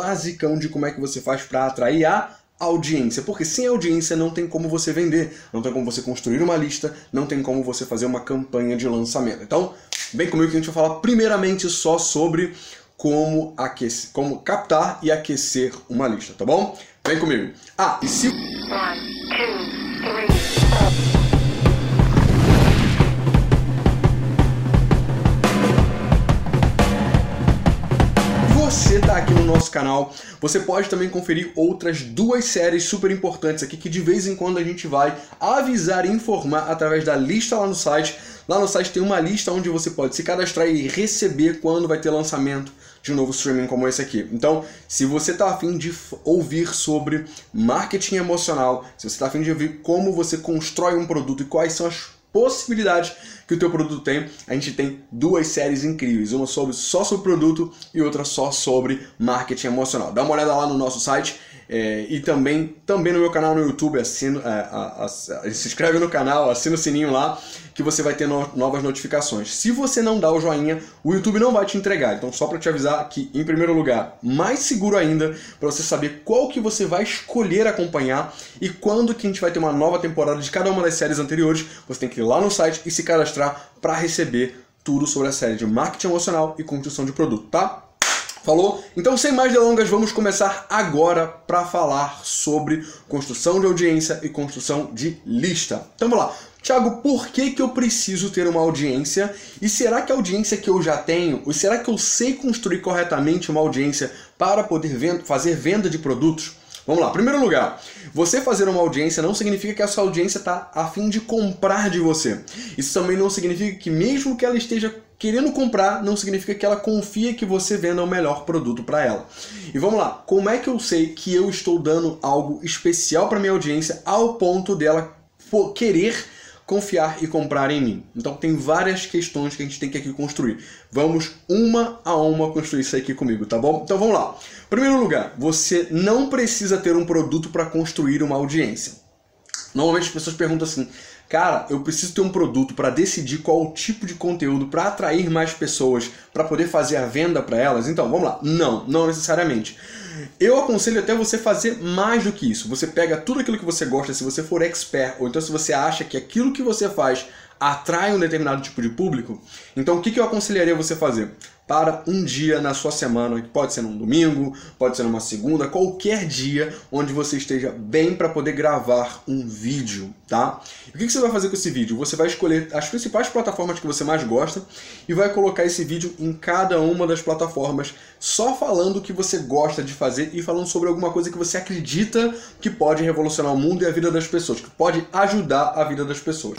basicão de como é que você faz para atrair a audiência, porque sem audiência não tem como você vender, não tem como você construir uma lista, não tem como você fazer uma campanha de lançamento. Então, vem comigo que a gente vai falar primeiramente só sobre como aquecer, como captar e aquecer uma lista, tá bom? Vem comigo. Ah, e se nosso canal, você pode também conferir outras duas séries super importantes aqui que de vez em quando a gente vai avisar e informar através da lista lá no site. Lá no site tem uma lista onde você pode se cadastrar e receber quando vai ter lançamento de um novo streaming como esse aqui. Então, se você está afim de ouvir sobre marketing emocional, se você está afim de ouvir como você constrói um produto e quais são as possibilidades que o teu produto tem, a gente tem duas séries incríveis, uma sobre só sobre produto e outra só sobre marketing emocional. Dá uma olhada lá no nosso site é, e também, também no meu canal no YouTube, assino, é, se inscreve no canal, assina o sininho lá, que você vai ter no, novas notificações. Se você não dá o joinha, o YouTube não vai te entregar. Então, só para te avisar que, em primeiro lugar, mais seguro ainda, para você saber qual que você vai escolher acompanhar e quando que a gente vai ter uma nova temporada de cada uma das séries anteriores, você tem que ir lá no site e se cadastrar para receber tudo sobre a série de marketing emocional e construção de produto, tá? Falou? Então, sem mais delongas, vamos começar agora para falar sobre construção de audiência e construção de lista. Então, vamos lá. Tiago, por que, que eu preciso ter uma audiência? E será que a audiência que eu já tenho, ou será que eu sei construir corretamente uma audiência para poder fazer venda de produtos? Vamos lá, primeiro lugar, você fazer uma audiência não significa que a sua audiência está a fim de comprar de você. Isso também não significa que, mesmo que ela esteja querendo comprar, não significa que ela confia que você venda o melhor produto para ela. E vamos lá, como é que eu sei que eu estou dando algo especial para minha audiência ao ponto dela querer confiar e comprar em mim. Então tem várias questões que a gente tem que aqui construir. Vamos uma a uma construir isso aqui comigo, tá bom? Então vamos lá. Primeiro lugar, você não precisa ter um produto para construir uma audiência. Normalmente as pessoas perguntam assim: cara, eu preciso ter um produto para decidir qual o tipo de conteúdo para atrair mais pessoas, para poder fazer a venda para elas? Então, vamos lá. Não, não necessariamente. Eu aconselho até você fazer mais do que isso. Você pega tudo aquilo que você gosta, se você for expert, ou então se você acha que aquilo que você faz atrai um determinado tipo de público, então o que eu aconselharia você fazer? Para um dia na sua semana, que pode ser num domingo, pode ser numa segunda, qualquer dia onde você esteja bem para poder gravar um vídeo, tá? E o que você vai fazer com esse vídeo? Você vai escolher as principais plataformas que você mais gosta e vai colocar esse vídeo em cada uma das plataformas, só falando o que você gosta de fazer e falando sobre alguma coisa que você acredita que pode revolucionar o mundo e a vida das pessoas, que pode ajudar a vida das pessoas.